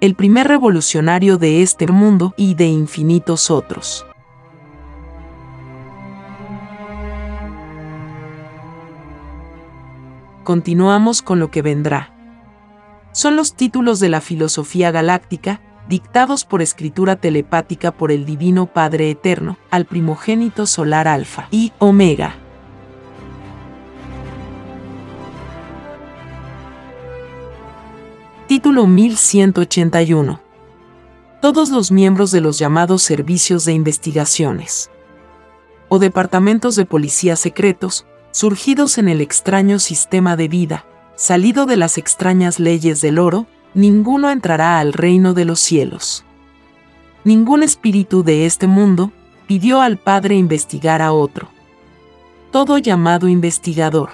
el primer revolucionario de este mundo y de infinitos otros. Continuamos con lo que vendrá. Son los títulos de la filosofía galáctica, dictados por escritura telepática por el Divino Padre Eterno, al primogénito solar Alfa y Omega. Título 1181. Todos los miembros de los llamados servicios de investigaciones o departamentos de policía secretos, surgidos en el extraño sistema de vida, salido de las extrañas leyes del oro, ninguno entrará al reino de los cielos. Ningún espíritu de este mundo pidió al Padre investigar a otro. Todo llamado investigador,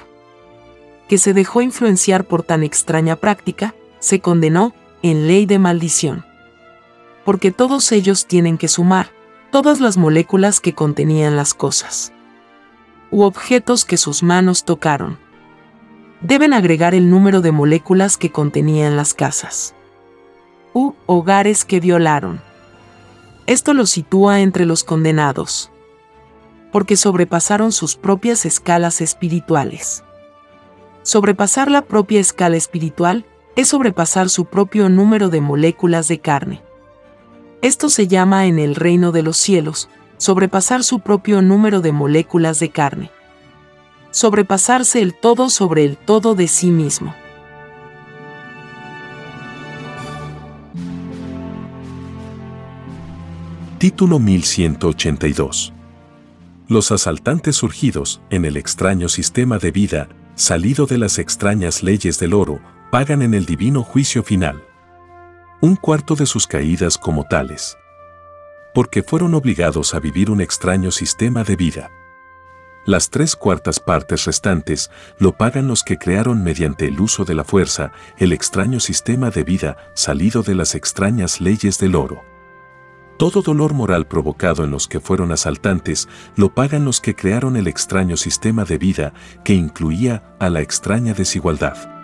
que se dejó influenciar por tan extraña práctica, se condenó en ley de maldición. Porque todos ellos tienen que sumar todas las moléculas que contenían las cosas u objetos que sus manos tocaron. Deben agregar el número de moléculas que contenían las casas u hogares que violaron. Esto los sitúa entre los condenados, porque sobrepasaron sus propias escalas espirituales. Sobrepasar la propia escala espiritual es sobrepasar su propio número de moléculas de carne. Esto se llama en el reino de los cielos, sobrepasar su propio número de moléculas de carne. Sobrepasarse el todo sobre el todo de sí mismo. Título 1182 Los asaltantes surgidos en el extraño sistema de vida, salido de las extrañas leyes del oro, pagan en el divino juicio final. Un cuarto de sus caídas como tales. Porque fueron obligados a vivir un extraño sistema de vida. Las tres cuartas partes restantes lo pagan los que crearon mediante el uso de la fuerza el extraño sistema de vida salido de las extrañas leyes del oro. Todo dolor moral provocado en los que fueron asaltantes lo pagan los que crearon el extraño sistema de vida que incluía a la extraña desigualdad.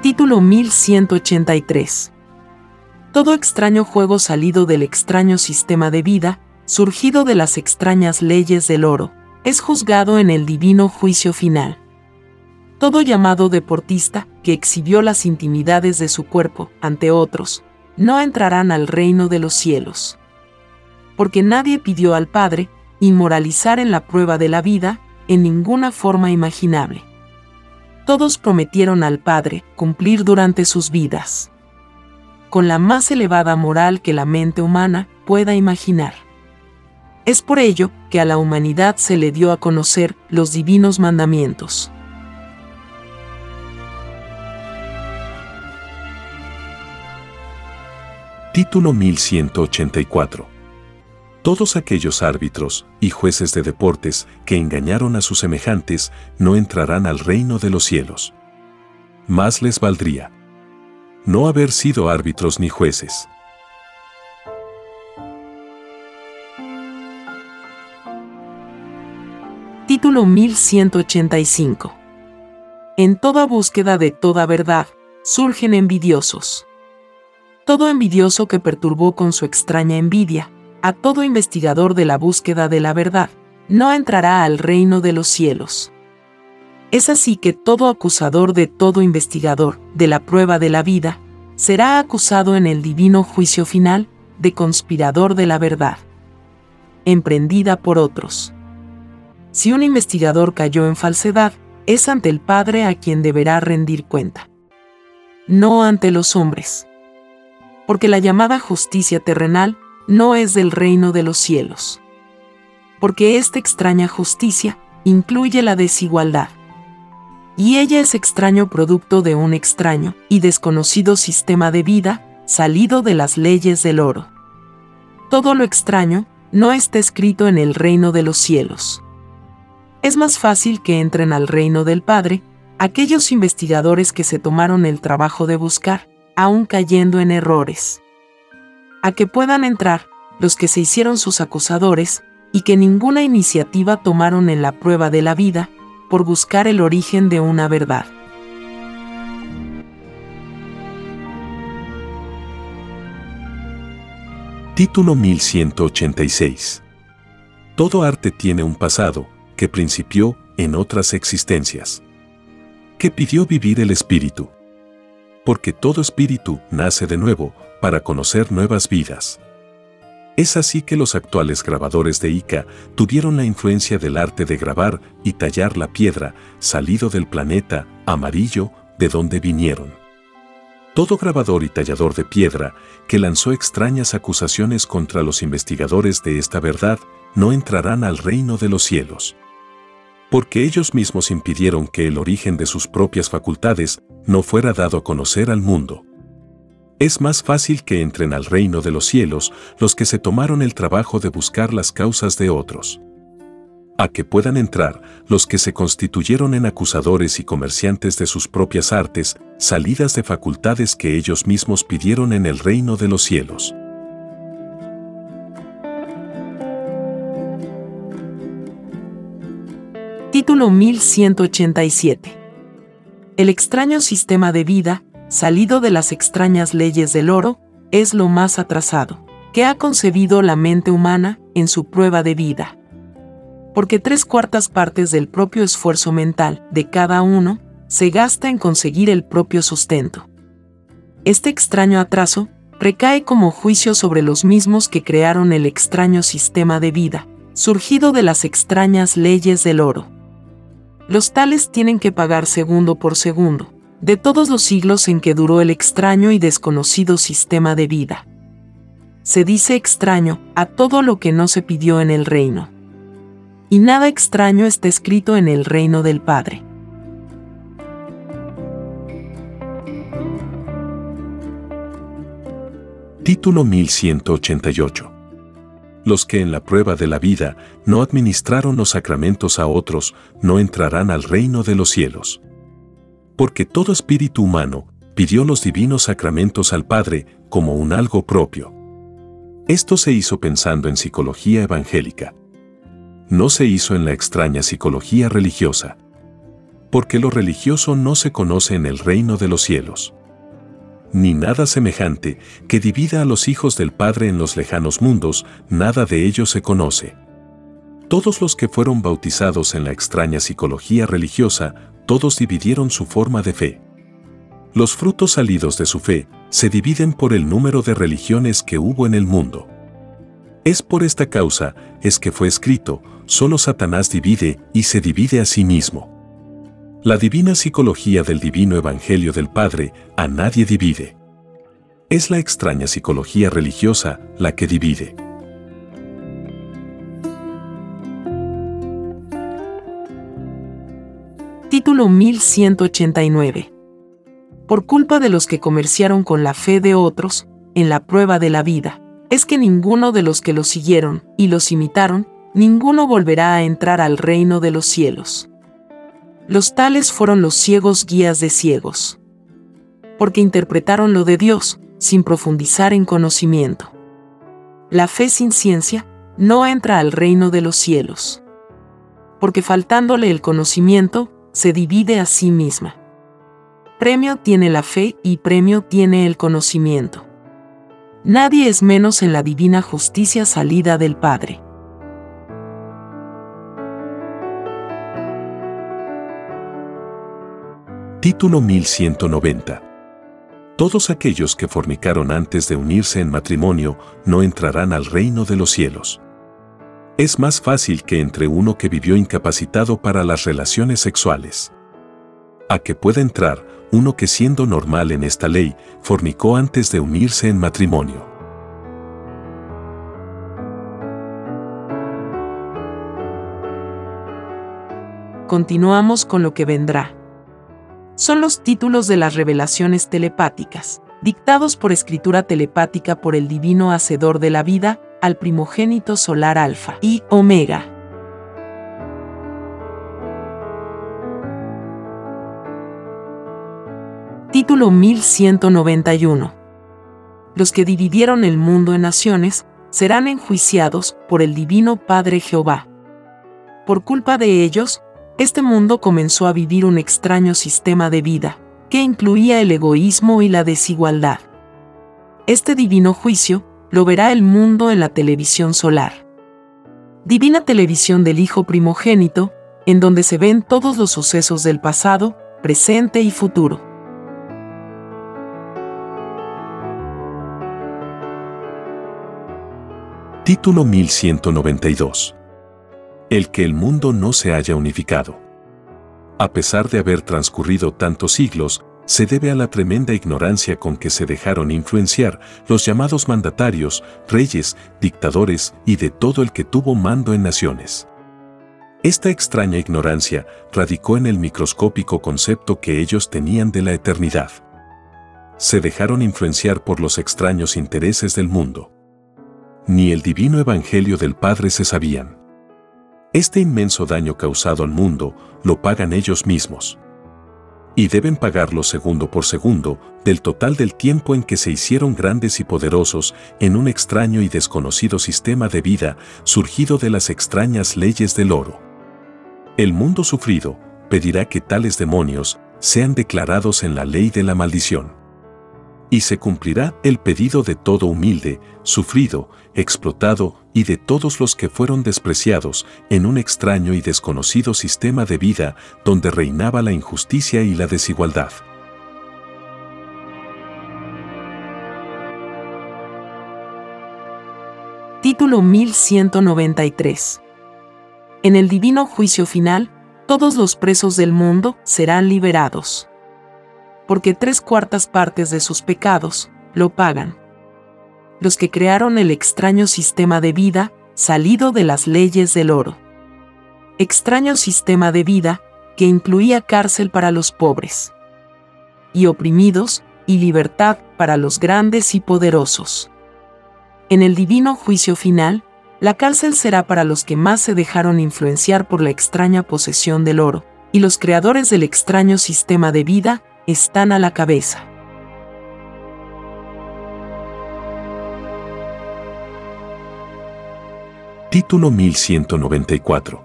Título 1183. Todo extraño juego salido del extraño sistema de vida, surgido de las extrañas leyes del oro, es juzgado en el divino juicio final. Todo llamado deportista que exhibió las intimidades de su cuerpo ante otros, no entrarán al reino de los cielos. Porque nadie pidió al Padre inmoralizar en la prueba de la vida en ninguna forma imaginable todos prometieron al Padre cumplir durante sus vidas. con la más elevada moral que la mente humana pueda imaginar. Es por ello que a la humanidad se le dio a conocer los divinos mandamientos. Título 1184 todos aquellos árbitros y jueces de deportes que engañaron a sus semejantes no entrarán al reino de los cielos. Más les valdría no haber sido árbitros ni jueces. Título 1185 En toda búsqueda de toda verdad, surgen envidiosos. Todo envidioso que perturbó con su extraña envidia, a todo investigador de la búsqueda de la verdad, no entrará al reino de los cielos. Es así que todo acusador de todo investigador de la prueba de la vida será acusado en el divino juicio final de conspirador de la verdad, emprendida por otros. Si un investigador cayó en falsedad, es ante el Padre a quien deberá rendir cuenta, no ante los hombres. Porque la llamada justicia terrenal no es del reino de los cielos. Porque esta extraña justicia incluye la desigualdad. Y ella es extraño producto de un extraño y desconocido sistema de vida salido de las leyes del oro. Todo lo extraño no está escrito en el reino de los cielos. Es más fácil que entren al reino del Padre aquellos investigadores que se tomaron el trabajo de buscar, aun cayendo en errores a que puedan entrar los que se hicieron sus acusadores y que ninguna iniciativa tomaron en la prueba de la vida por buscar el origen de una verdad. Título 1186 Todo arte tiene un pasado que principió en otras existencias. Que pidió vivir el espíritu. Porque todo espíritu nace de nuevo para conocer nuevas vidas. Es así que los actuales grabadores de Ica tuvieron la influencia del arte de grabar y tallar la piedra salido del planeta amarillo de donde vinieron. Todo grabador y tallador de piedra que lanzó extrañas acusaciones contra los investigadores de esta verdad no entrarán al reino de los cielos. Porque ellos mismos impidieron que el origen de sus propias facultades no fuera dado a conocer al mundo es más fácil que entren al reino de los cielos los que se tomaron el trabajo de buscar las causas de otros. A que puedan entrar los que se constituyeron en acusadores y comerciantes de sus propias artes, salidas de facultades que ellos mismos pidieron en el reino de los cielos. Título 1187 El extraño sistema de vida salido de las extrañas leyes del oro, es lo más atrasado que ha concebido la mente humana en su prueba de vida. Porque tres cuartas partes del propio esfuerzo mental de cada uno se gasta en conseguir el propio sustento. Este extraño atraso recae como juicio sobre los mismos que crearon el extraño sistema de vida, surgido de las extrañas leyes del oro. Los tales tienen que pagar segundo por segundo, de todos los siglos en que duró el extraño y desconocido sistema de vida. Se dice extraño a todo lo que no se pidió en el reino. Y nada extraño está escrito en el reino del Padre. Título 1188 Los que en la prueba de la vida no administraron los sacramentos a otros no entrarán al reino de los cielos porque todo espíritu humano pidió los divinos sacramentos al Padre como un algo propio. Esto se hizo pensando en psicología evangélica. No se hizo en la extraña psicología religiosa. Porque lo religioso no se conoce en el reino de los cielos. Ni nada semejante que divida a los hijos del Padre en los lejanos mundos, nada de ello se conoce. Todos los que fueron bautizados en la extraña psicología religiosa todos dividieron su forma de fe. Los frutos salidos de su fe se dividen por el número de religiones que hubo en el mundo. Es por esta causa es que fue escrito, solo Satanás divide y se divide a sí mismo. La divina psicología del divino Evangelio del Padre a nadie divide. Es la extraña psicología religiosa la que divide. Título 1189. Por culpa de los que comerciaron con la fe de otros, en la prueba de la vida, es que ninguno de los que los siguieron y los imitaron, ninguno volverá a entrar al reino de los cielos. Los tales fueron los ciegos guías de ciegos. Porque interpretaron lo de Dios, sin profundizar en conocimiento. La fe sin ciencia no entra al reino de los cielos. Porque faltándole el conocimiento, se divide a sí misma. Premio tiene la fe y premio tiene el conocimiento. Nadie es menos en la divina justicia salida del Padre. Título 1190. Todos aquellos que fornicaron antes de unirse en matrimonio no entrarán al reino de los cielos. Es más fácil que entre uno que vivió incapacitado para las relaciones sexuales. A que pueda entrar uno que siendo normal en esta ley, fornicó antes de unirse en matrimonio. Continuamos con lo que vendrá. Son los títulos de las revelaciones telepáticas, dictados por escritura telepática por el divino hacedor de la vida, al primogénito solar Alfa y Omega. Título 1191. Los que dividieron el mundo en naciones serán enjuiciados por el divino Padre Jehová. Por culpa de ellos, este mundo comenzó a vivir un extraño sistema de vida, que incluía el egoísmo y la desigualdad. Este divino juicio lo verá el mundo en la televisión solar. Divina televisión del Hijo primogénito, en donde se ven todos los sucesos del pasado, presente y futuro. Título 1192. El que el mundo no se haya unificado. A pesar de haber transcurrido tantos siglos, se debe a la tremenda ignorancia con que se dejaron influenciar los llamados mandatarios, reyes, dictadores y de todo el que tuvo mando en naciones. Esta extraña ignorancia radicó en el microscópico concepto que ellos tenían de la eternidad. Se dejaron influenciar por los extraños intereses del mundo. Ni el divino evangelio del Padre se sabían. Este inmenso daño causado al mundo lo pagan ellos mismos y deben pagarlo segundo por segundo del total del tiempo en que se hicieron grandes y poderosos en un extraño y desconocido sistema de vida surgido de las extrañas leyes del oro. El mundo sufrido pedirá que tales demonios sean declarados en la ley de la maldición y se cumplirá el pedido de todo humilde, sufrido, explotado y de todos los que fueron despreciados en un extraño y desconocido sistema de vida donde reinaba la injusticia y la desigualdad. Título 1193 En el divino juicio final, todos los presos del mundo serán liberados porque tres cuartas partes de sus pecados lo pagan. Los que crearon el extraño sistema de vida salido de las leyes del oro. Extraño sistema de vida que incluía cárcel para los pobres y oprimidos y libertad para los grandes y poderosos. En el divino juicio final, la cárcel será para los que más se dejaron influenciar por la extraña posesión del oro, y los creadores del extraño sistema de vida están a la cabeza. Título 1194.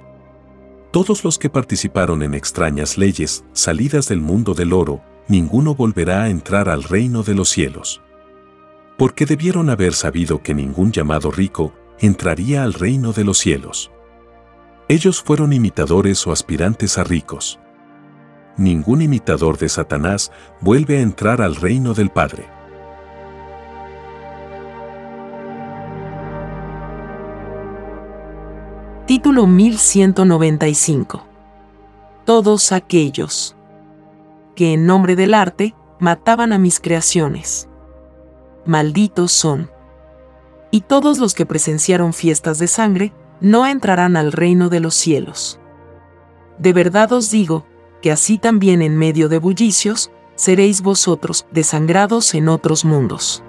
Todos los que participaron en extrañas leyes, salidas del mundo del oro, ninguno volverá a entrar al reino de los cielos. Porque debieron haber sabido que ningún llamado rico entraría al reino de los cielos. Ellos fueron imitadores o aspirantes a ricos ningún imitador de Satanás vuelve a entrar al reino del Padre. Título 1195 Todos aquellos que en nombre del arte mataban a mis creaciones. malditos son. Y todos los que presenciaron fiestas de sangre, no entrarán al reino de los cielos. De verdad os digo, que así también en medio de bullicios, seréis vosotros desangrados en otros mundos.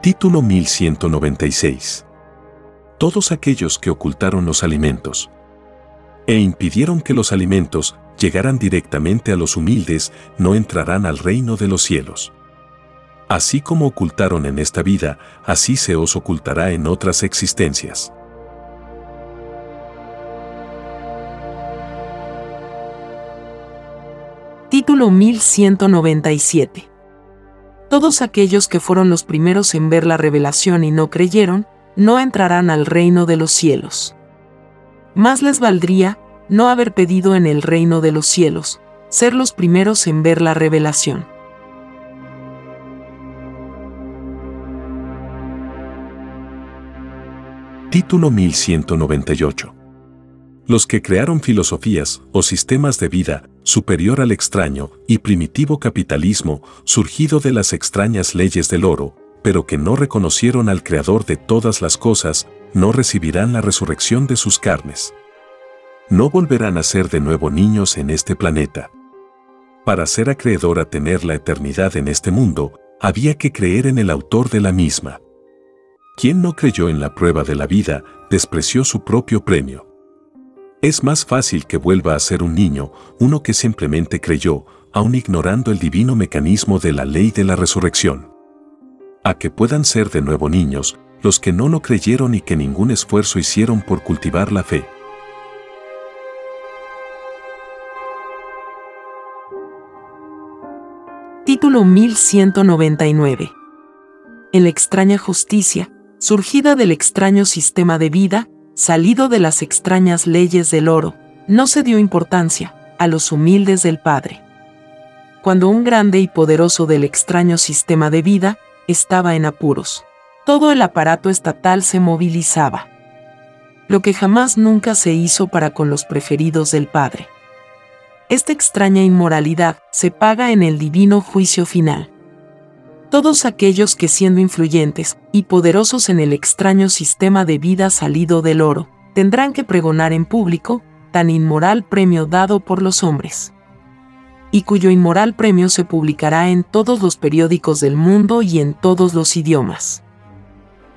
Título 1196. Todos aquellos que ocultaron los alimentos e impidieron que los alimentos llegaran directamente a los humildes no entrarán al reino de los cielos. Así como ocultaron en esta vida, así se os ocultará en otras existencias. Título 1197 todos aquellos que fueron los primeros en ver la revelación y no creyeron, no entrarán al reino de los cielos. Más les valdría no haber pedido en el reino de los cielos, ser los primeros en ver la revelación. Título 1198 los que crearon filosofías o sistemas de vida superior al extraño y primitivo capitalismo surgido de las extrañas leyes del oro, pero que no reconocieron al Creador de todas las cosas, no recibirán la resurrección de sus carnes. No volverán a ser de nuevo niños en este planeta. Para ser acreedor a tener la eternidad en este mundo, había que creer en el autor de la misma. Quien no creyó en la prueba de la vida, despreció su propio premio. Es más fácil que vuelva a ser un niño, uno que simplemente creyó, aun ignorando el divino mecanismo de la ley de la resurrección. A que puedan ser de nuevo niños, los que no lo creyeron y que ningún esfuerzo hicieron por cultivar la fe. Título 1199 En la extraña justicia, surgida del extraño sistema de vida, salido de las extrañas leyes del oro, no se dio importancia a los humildes del Padre. Cuando un grande y poderoso del extraño sistema de vida estaba en apuros, todo el aparato estatal se movilizaba. Lo que jamás nunca se hizo para con los preferidos del Padre. Esta extraña inmoralidad se paga en el divino juicio final todos aquellos que siendo influyentes y poderosos en el extraño sistema de vida salido del oro, tendrán que pregonar en público tan inmoral premio dado por los hombres, y cuyo inmoral premio se publicará en todos los periódicos del mundo y en todos los idiomas.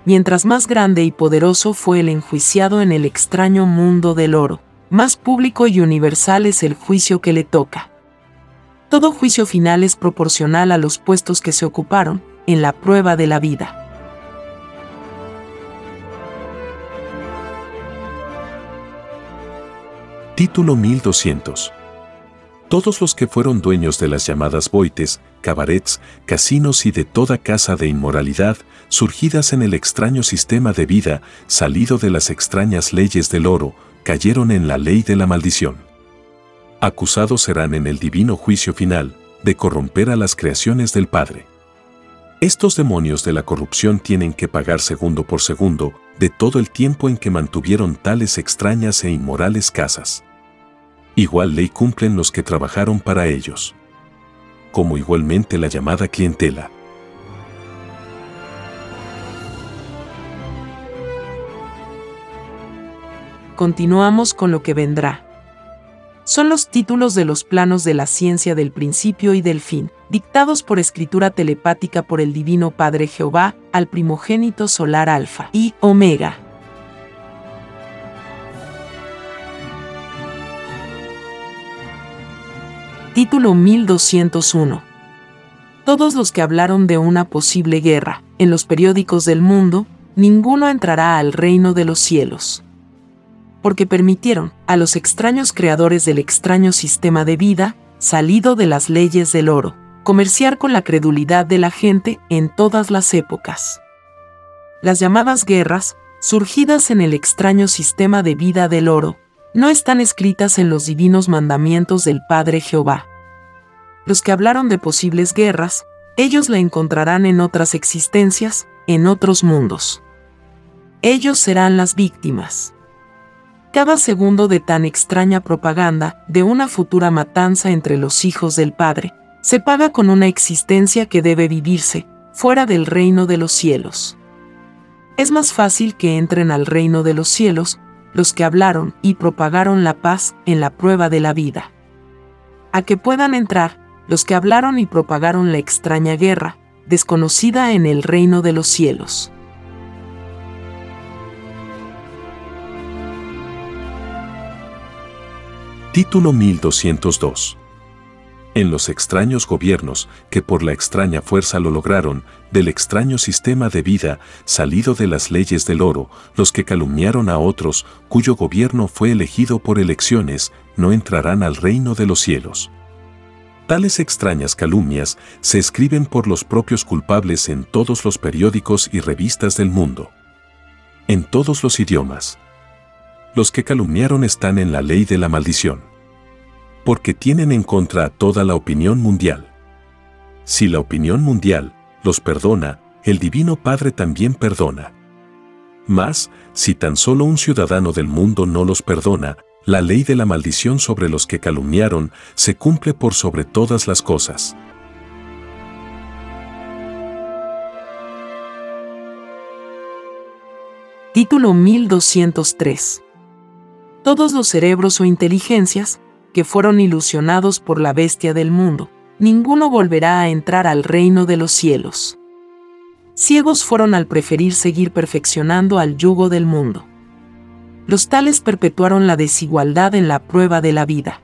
Mientras más grande y poderoso fue el enjuiciado en el extraño mundo del oro, más público y universal es el juicio que le toca. Todo juicio final es proporcional a los puestos que se ocuparon en la prueba de la vida. Título 1200 todos los que fueron dueños de las llamadas boites, cabarets, casinos y de toda casa de inmoralidad, surgidas en el extraño sistema de vida, salido de las extrañas leyes del oro, cayeron en la ley de la maldición acusados serán en el divino juicio final de corromper a las creaciones del Padre. Estos demonios de la corrupción tienen que pagar segundo por segundo de todo el tiempo en que mantuvieron tales extrañas e inmorales casas. Igual ley cumplen los que trabajaron para ellos. Como igualmente la llamada clientela. Continuamos con lo que vendrá son los títulos de los planos de la ciencia del principio y del fin, dictados por escritura telepática por el Divino Padre Jehová al primogénito solar Alfa y Omega. Título 1201 Todos los que hablaron de una posible guerra en los periódicos del mundo, ninguno entrará al reino de los cielos porque permitieron a los extraños creadores del extraño sistema de vida, salido de las leyes del oro, comerciar con la credulidad de la gente en todas las épocas. Las llamadas guerras, surgidas en el extraño sistema de vida del oro, no están escritas en los divinos mandamientos del Padre Jehová. Los que hablaron de posibles guerras, ellos la encontrarán en otras existencias, en otros mundos. Ellos serán las víctimas Cada segundo de tan extraña propaganda de una futura matanza entre los hijos del Padre se paga con una existencia que debe vivirse fuera del reino de los cielos. Es más fácil que entren al reino de los cielos los que hablaron y propagaron la paz en la prueba de la vida. A que puedan entrar los que hablaron y propagaron la extraña guerra, desconocida en el reino de los cielos. Título 1202 en los extraños gobiernos que por la extraña fuerza lo lograron, del extraño sistema de vida salido de las leyes del oro, los que calumniaron a otros, cuyo gobierno fue elegido por elecciones, no entrarán al reino de los cielos. Tales extrañas calumnias se escriben por los propios culpables en todos los periódicos y revistas del mundo. En todos los idiomas. Los que calumniaron están en la ley de la maldición porque tienen en contra a toda la opinión mundial. Si la opinión mundial los perdona, el Divino Padre también perdona. Mas, si tan solo un ciudadano del mundo no los perdona, la ley de la maldición sobre los que calumniaron se cumple por sobre todas las cosas. Título 1203 Todos los cerebros o inteligencias que fueron ilusionados por la bestia del mundo, ninguno volverá a entrar al reino de los cielos. Ciegos fueron al preferir seguir perfeccionando al yugo del mundo. Los tales perpetuaron la desigualdad en la prueba de la vida.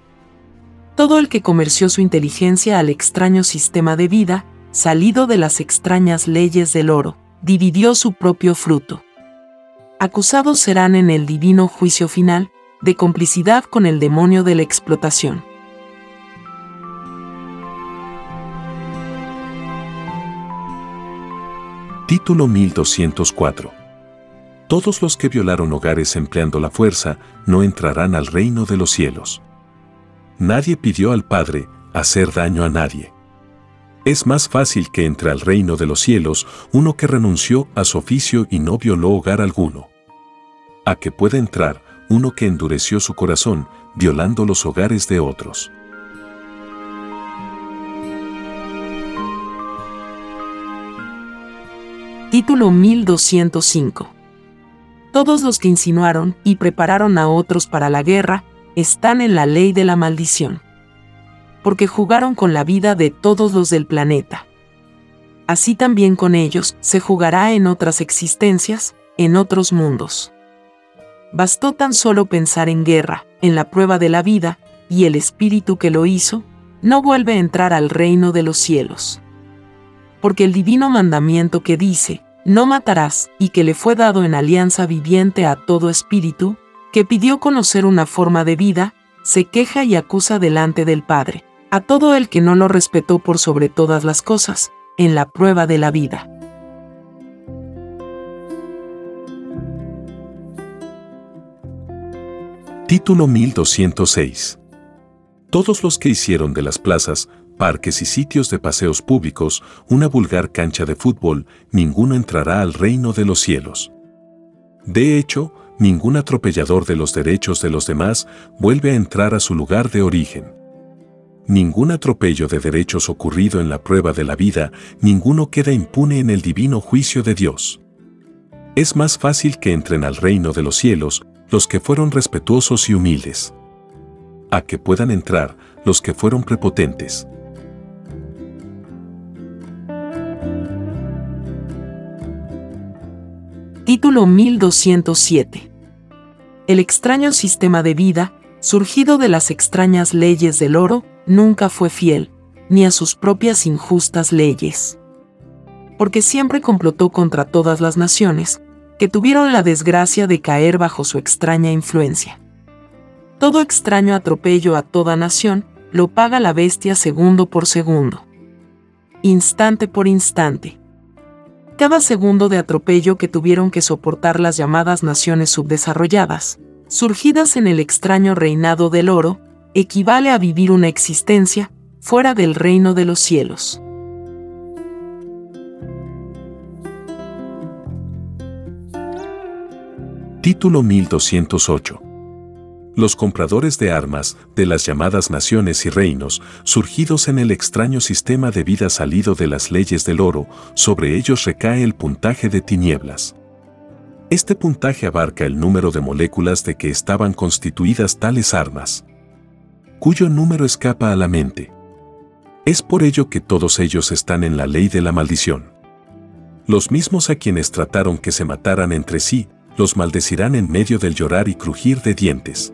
Todo el que comerció su inteligencia al extraño sistema de vida, salido de las extrañas leyes del oro, dividió su propio fruto. Acusados serán en el divino juicio final, de complicidad con el demonio de la explotación. Título 1204 Todos los que violaron hogares empleando la fuerza no entrarán al reino de los cielos. Nadie pidió al Padre hacer daño a nadie. Es más fácil que entre al reino de los cielos uno que renunció a su oficio y no violó hogar alguno. A que pueda entrar uno que endureció su corazón, violando los hogares de otros. Título 1205 Todos los que insinuaron y prepararon a otros para la guerra están en la ley de la maldición, porque jugaron con la vida de todos los del planeta. Así también con ellos se jugará en otras existencias, en otros mundos. Bastó tan solo pensar en guerra, en la prueba de la vida, y el espíritu que lo hizo, no vuelve a entrar al reino de los cielos. Porque el divino mandamiento que dice, no matarás, y que le fue dado en alianza viviente a todo espíritu, que pidió conocer una forma de vida, se queja y acusa delante del Padre, a todo el que no lo respetó por sobre todas las cosas, en la prueba de la vida. Título 1206. Todos los que hicieron de las plazas, parques y sitios de paseos públicos una vulgar cancha de fútbol, ninguno entrará al reino de los cielos. De hecho, ningún atropellador de los derechos de los demás vuelve a entrar a su lugar de origen. Ningún atropello de derechos ocurrido en la prueba de la vida, ninguno queda impune en el divino juicio de Dios. Es más fácil que entren al reino de los cielos los que fueron respetuosos y humildes. A que puedan entrar los que fueron prepotentes. Título 1207 El extraño sistema de vida, surgido de las extrañas leyes del oro, nunca fue fiel, ni a sus propias injustas leyes. Porque siempre complotó contra todas las naciones, que tuvieron la desgracia de caer bajo su extraña influencia. Todo extraño atropello a toda nación lo paga la bestia segundo por segundo. Instante por instante. Cada segundo de atropello que tuvieron que soportar las llamadas naciones subdesarrolladas, surgidas en el extraño reinado del oro, equivale a vivir una existencia fuera del reino de los cielos. Título 1208. los compradores de armas de las llamadas naciones y reinos, surgidos en el extraño sistema de vida salido de las leyes del oro, sobre ellos recae el puntaje de tinieblas. Este puntaje abarca el número de moléculas de que estaban constituidas tales armas, cuyo número escapa a la mente. Es por ello que todos ellos están en la ley de la maldición. Los mismos a quienes trataron que se mataran entre sí, los maldecirán en medio del llorar y crujir de dientes.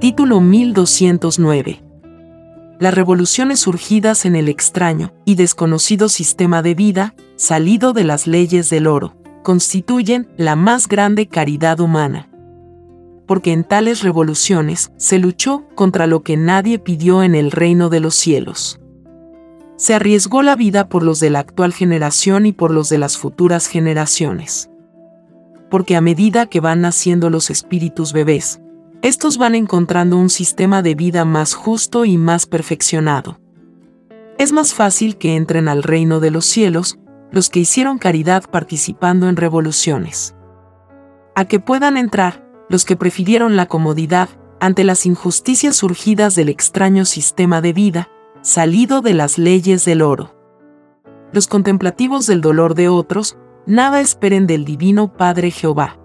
Título 1209. Las revoluciones surgidas en el extraño y desconocido sistema de vida, salido de las leyes del oro, constituyen la más grande caridad humana. Porque en tales revoluciones se luchó contra lo que nadie pidió en el reino de los cielos. Se arriesgó la vida por los de la actual generación y por los de las futuras generaciones. Porque a medida que van naciendo los espíritus bebés, estos van encontrando un sistema de vida más justo y más perfeccionado. Es más fácil que entren al reino de los cielos los que hicieron caridad participando en revoluciones. A que puedan entrar los que prefirieron la comodidad ante las injusticias surgidas del extraño sistema de vida, salido de las leyes del oro. Los contemplativos del dolor de otros, nada esperen del Divino Padre Jehová.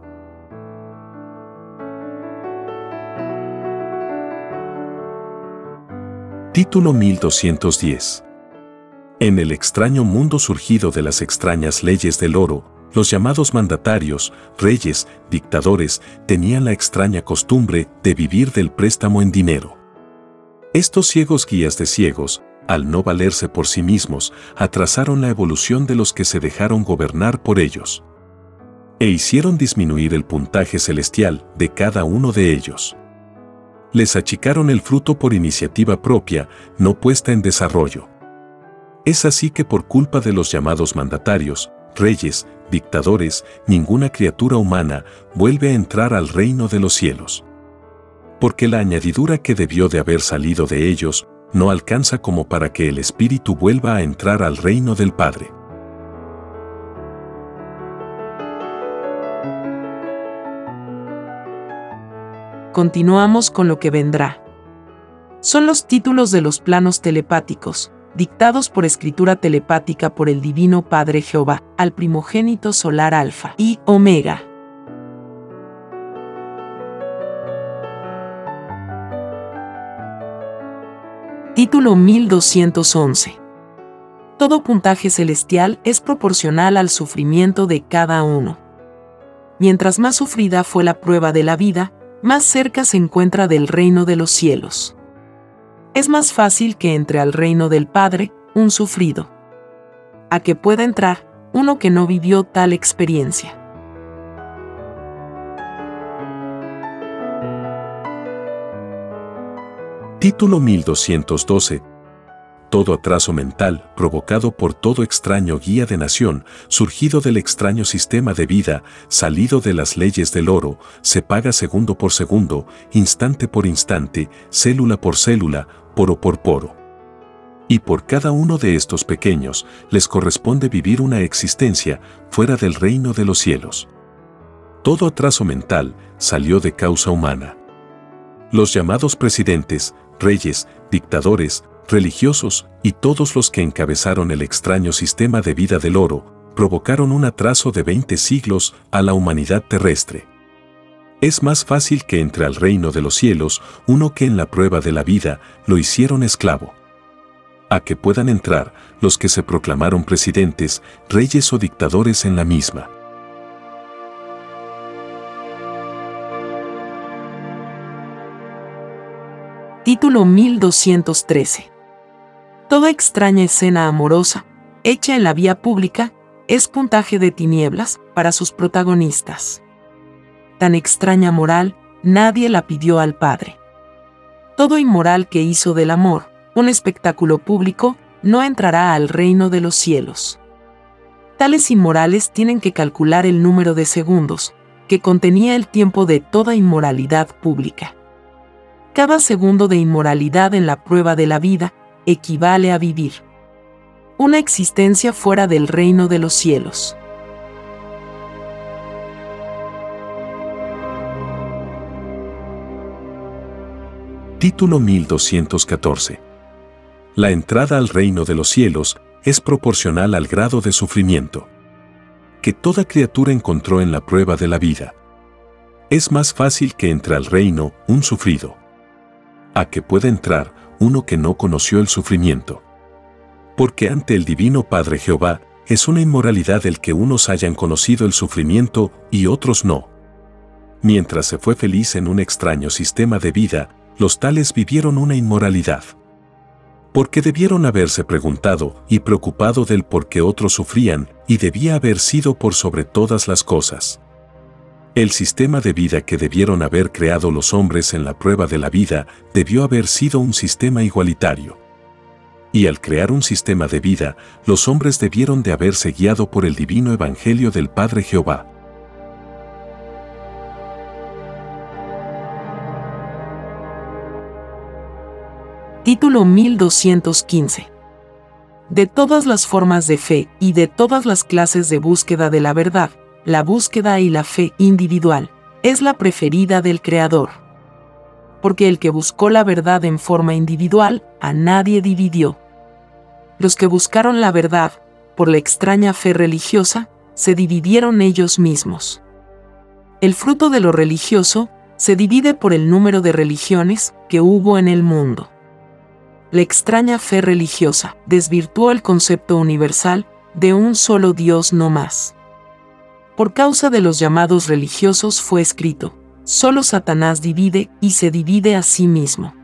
Título 1210. En el extraño mundo surgido de las extrañas leyes del oro, los llamados mandatarios, reyes, dictadores, tenían la extraña costumbre de vivir del préstamo en dinero. Estos ciegos guías de ciegos, al no valerse por sí mismos, atrasaron la evolución de los que se dejaron gobernar por ellos. E hicieron disminuir el puntaje celestial de cada uno de ellos les achicaron el fruto por iniciativa propia, no puesta en desarrollo. Es así que por culpa de los llamados mandatarios, reyes, dictadores, ninguna criatura humana vuelve a entrar al reino de los cielos. Porque la añadidura que debió de haber salido de ellos no alcanza como para que el Espíritu vuelva a entrar al reino del Padre. continuamos con lo que vendrá. Son los títulos de los planos telepáticos, dictados por escritura telepática por el Divino Padre Jehová, al primogénito solar Alfa y Omega. Título 1211. Todo puntaje celestial es proporcional al sufrimiento de cada uno. Mientras más sufrida fue la prueba de la vida, más cerca se encuentra del reino de los cielos. Es más fácil que entre al reino del Padre un sufrido, a que pueda entrar uno que no vivió tal experiencia. Título 1212 todo atraso mental provocado por todo extraño guía de nación, surgido del extraño sistema de vida, salido de las leyes del oro, se paga segundo por segundo, instante por instante, célula por célula, poro por poro. Y por cada uno de estos pequeños les corresponde vivir una existencia fuera del reino de los cielos. Todo atraso mental salió de causa humana. Los llamados presidentes, reyes, dictadores, religiosos y todos los que encabezaron el extraño sistema de vida del oro, provocaron un atraso de 20 siglos a la humanidad terrestre. Es más fácil que entre al reino de los cielos uno que en la prueba de la vida lo hicieron esclavo. A que puedan entrar los que se proclamaron presidentes, reyes o dictadores en la misma. Título 1213 Toda extraña escena amorosa, hecha en la vía pública, es puntaje de tinieblas para sus protagonistas. Tan extraña moral, nadie la pidió al Padre. Todo inmoral que hizo del amor, un espectáculo público, no entrará al reino de los cielos. Tales inmorales tienen que calcular el número de segundos, que contenía el tiempo de toda inmoralidad pública. Cada segundo de inmoralidad en la prueba de la vida equivale a vivir una existencia fuera del reino de los cielos. Título 1214 La entrada al reino de los cielos es proporcional al grado de sufrimiento que toda criatura encontró en la prueba de la vida. Es más fácil que entre al reino un sufrido a que pueda entrar uno que no conoció el sufrimiento. Porque ante el Divino Padre Jehová es una inmoralidad el que unos hayan conocido el sufrimiento y otros no. Mientras se fue feliz en un extraño sistema de vida, los tales vivieron una inmoralidad. Porque debieron haberse preguntado y preocupado del por qué otros sufrían y debía haber sido por sobre todas las cosas. El sistema de vida que debieron haber creado los hombres en la prueba de la vida debió haber sido un sistema igualitario. Y al crear un sistema de vida, los hombres debieron de haberse guiado por el divino evangelio del Padre Jehová. Título 1215 De todas las formas de fe y de todas las clases de búsqueda de la verdad, la búsqueda y la fe individual es la preferida del Creador. Porque el que buscó la verdad en forma individual, a nadie dividió. Los que buscaron la verdad, por la extraña fe religiosa, se dividieron ellos mismos. El fruto de lo religioso se divide por el número de religiones que hubo en el mundo la extraña fe religiosa desvirtuó el concepto universal de un solo Dios no más. Por causa de los llamados religiosos fue escrito, solo Satanás divide y se divide a sí mismo.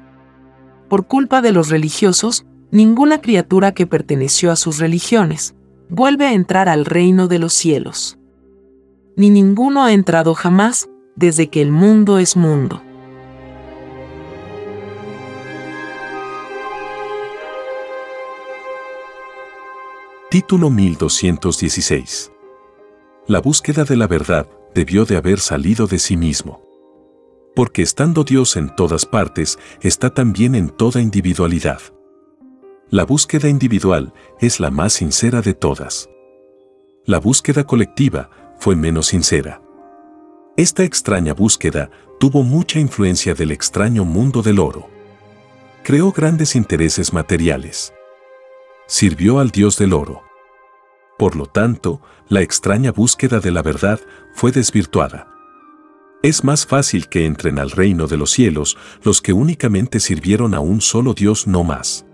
Por culpa de los religiosos, ninguna criatura que perteneció a sus religiones vuelve a entrar al reino de los cielos. Ni ninguno ha entrado jamás desde que el mundo es mundo. Título 1216. La búsqueda de la verdad debió de haber salido de sí mismo. Porque estando Dios en todas partes, está también en toda individualidad. La búsqueda individual es la más sincera de todas. La búsqueda colectiva fue menos sincera. Esta extraña búsqueda tuvo mucha influencia del extraño mundo del oro. Creó grandes intereses materiales sirvió al dios del oro. Por lo tanto, la extraña búsqueda de la verdad fue desvirtuada. Es más fácil que entren al reino de los cielos los que únicamente sirvieron a un solo Dios no más.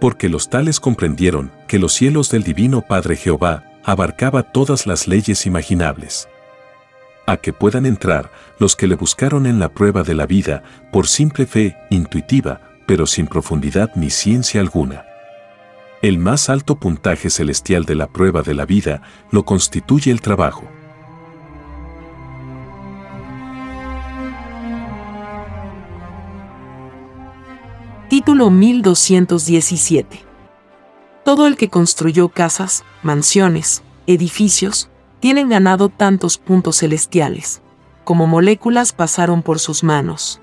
Porque los tales comprendieron que los cielos del Divino Padre Jehová abarcaba todas las leyes imaginables. A que puedan entrar los que le buscaron en la prueba de la vida por simple fe intuitiva, pero sin profundidad ni ciencia alguna. El más alto puntaje celestial de la prueba de la vida lo constituye el trabajo. Título 1217 Todo el que construyó casas, mansiones, edificios, tienen ganado tantos puntos celestiales, como moléculas pasaron por sus manos.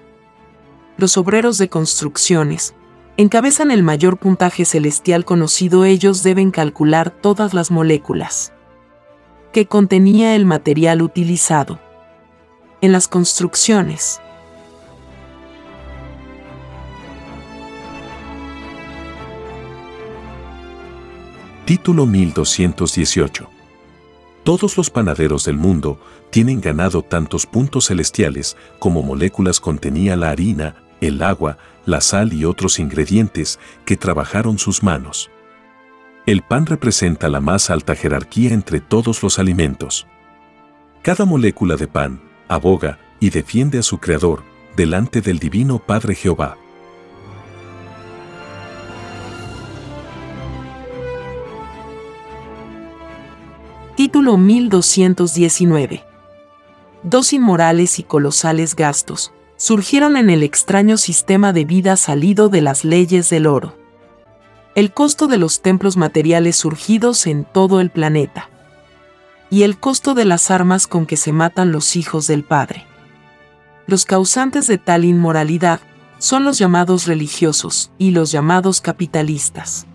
Los obreros de construcciones, encabezan el mayor puntaje celestial conocido, ellos deben calcular todas las moléculas que contenía el material utilizado en las construcciones. Título 1218 Todos los panaderos del mundo tienen ganado tantos puntos celestiales como moléculas contenía la harina, el agua, la sal y otros ingredientes que trabajaron sus manos. El pan representa la más alta jerarquía entre todos los alimentos. Cada molécula de pan aboga y defiende a su Creador delante del Divino Padre Jehová. Título 1219 Dos inmorales y colosales gastos, surgieron en el extraño sistema de vida salido de las leyes del oro. El costo de los templos materiales surgidos en todo el planeta. Y el costo de las armas con que se matan los hijos del Padre. Los causantes de tal inmoralidad son los llamados religiosos y los llamados capitalistas.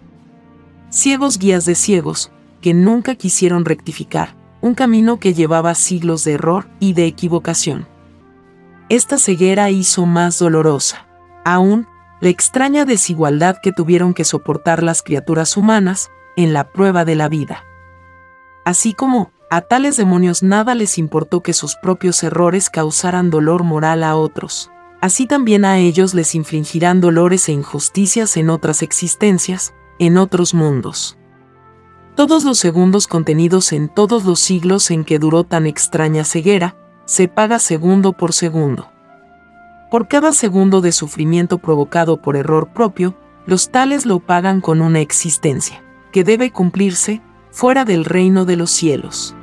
Ciegos guías de ciegos, que nunca quisieron rectificar, un camino que llevaba siglos de error y de equivocación esta ceguera hizo más dolorosa Aún, la extraña desigualdad que tuvieron que soportar las criaturas humanas en la prueba de la vida. Así como, a tales demonios nada les importó que sus propios errores causaran dolor moral a otros. Así también a ellos les infligirán dolores e injusticias en otras existencias, en otros mundos. Todos los segundos contenidos en todos los siglos en que duró tan extraña ceguera, se paga segundo por segundo. Por cada segundo de sufrimiento provocado por error propio, los tales lo pagan con una existencia, que debe cumplirse, fuera del reino de los cielos.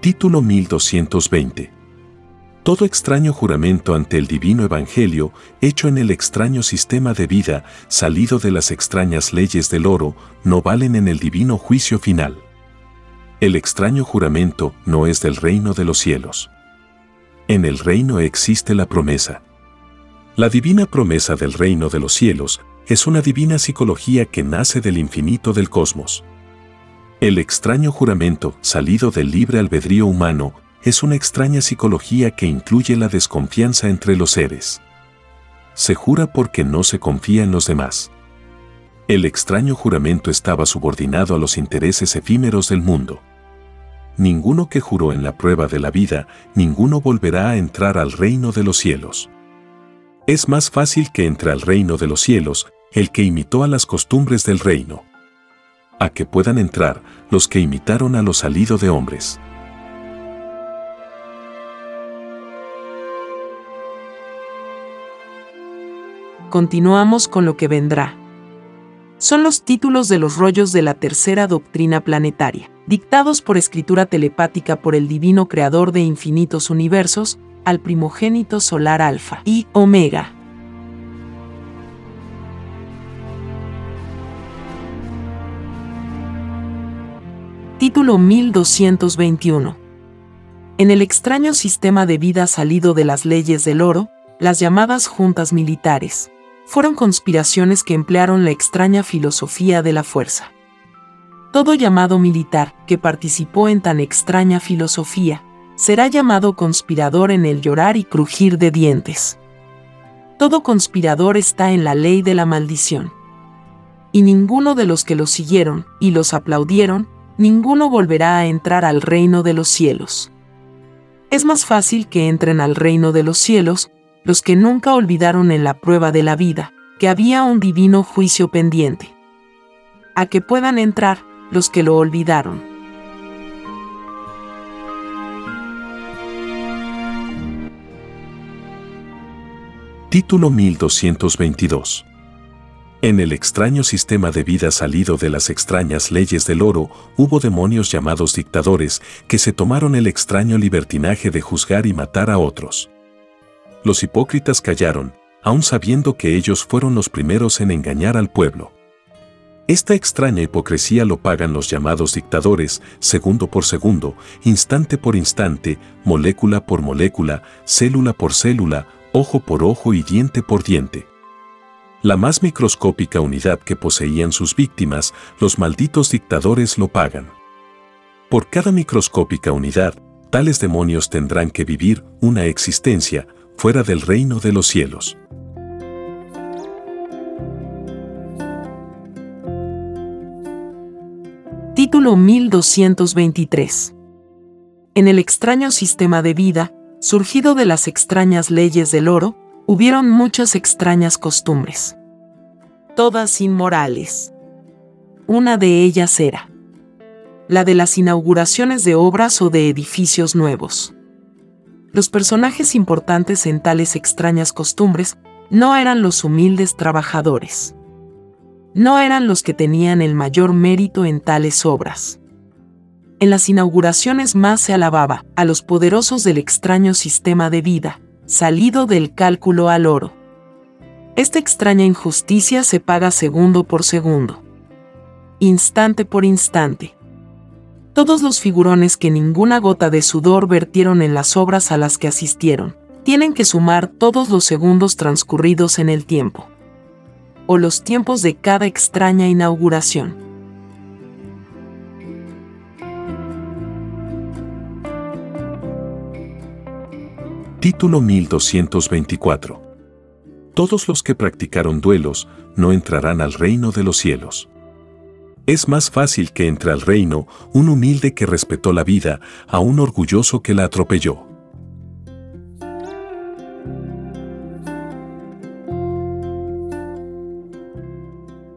Título 1220. Todo extraño juramento ante el divino evangelio, hecho en el extraño sistema de vida, salido de las extrañas leyes del oro, no valen en el divino juicio final. El extraño juramento no es del reino de los cielos. En el reino existe la promesa. La divina promesa del reino de los cielos es una divina psicología que nace del infinito del cosmos. El extraño juramento, salido del libre albedrío humano, es una extraña psicología que incluye la desconfianza entre los seres. Se jura porque no se confía en los demás. El extraño juramento estaba subordinado a los intereses efímeros del mundo. Ninguno que juró en la prueba de la vida, ninguno volverá a entrar al reino de los cielos. Es más fácil que entre al reino de los cielos el que imitó a las costumbres del reino a que puedan entrar los que imitaron a lo salido de hombres. Continuamos con lo que vendrá. Son los títulos de los rollos de la tercera doctrina planetaria, dictados por escritura telepática por el divino creador de infinitos universos, al primogénito solar Alfa y Omega, Título 1221. En el extraño sistema de vida salido de las leyes del oro, las llamadas juntas militares, fueron conspiraciones que emplearon la extraña filosofía de la fuerza. Todo llamado militar que participó en tan extraña filosofía, será llamado conspirador en el llorar y crujir de dientes. Todo conspirador está en la ley de la maldición. Y ninguno de los que los siguieron y los aplaudieron ninguno volverá a entrar al reino de los cielos. Es más fácil que entren al reino de los cielos los que nunca olvidaron en la prueba de la vida que había un divino juicio pendiente. A que puedan entrar los que lo olvidaron. Título 1222 en el extraño sistema de vida salido de las extrañas leyes del oro, hubo demonios llamados dictadores que se tomaron el extraño libertinaje de juzgar y matar a otros. Los hipócritas callaron, aun sabiendo que ellos fueron los primeros en engañar al pueblo. Esta extraña hipocresía lo pagan los llamados dictadores, segundo por segundo, instante por instante, molécula por molécula, célula por célula, ojo por ojo y diente por diente la más microscópica unidad que poseían sus víctimas, los malditos dictadores lo pagan. Por cada microscópica unidad, tales demonios tendrán que vivir una existencia fuera del reino de los cielos. Título 1223 En el extraño sistema de vida, surgido de las extrañas leyes del oro, hubieron muchas extrañas costumbres. Todas inmorales. Una de ellas era la de las inauguraciones de obras o de edificios nuevos. Los personajes importantes en tales extrañas costumbres no eran los humildes trabajadores. No eran los que tenían el mayor mérito en tales obras. En las inauguraciones más se alababa a los poderosos del extraño sistema de vida, salido del cálculo al oro. Esta extraña injusticia se paga segundo por segundo, instante por instante. Todos los figurones que ninguna gota de sudor vertieron en las obras a las que asistieron, tienen que sumar todos los segundos transcurridos en el tiempo, o los tiempos de cada extraña inauguración. Título 1224. Todos los que practicaron duelos no entrarán al reino de los cielos. Es más fácil que entre al reino un humilde que respetó la vida a un orgulloso que la atropelló.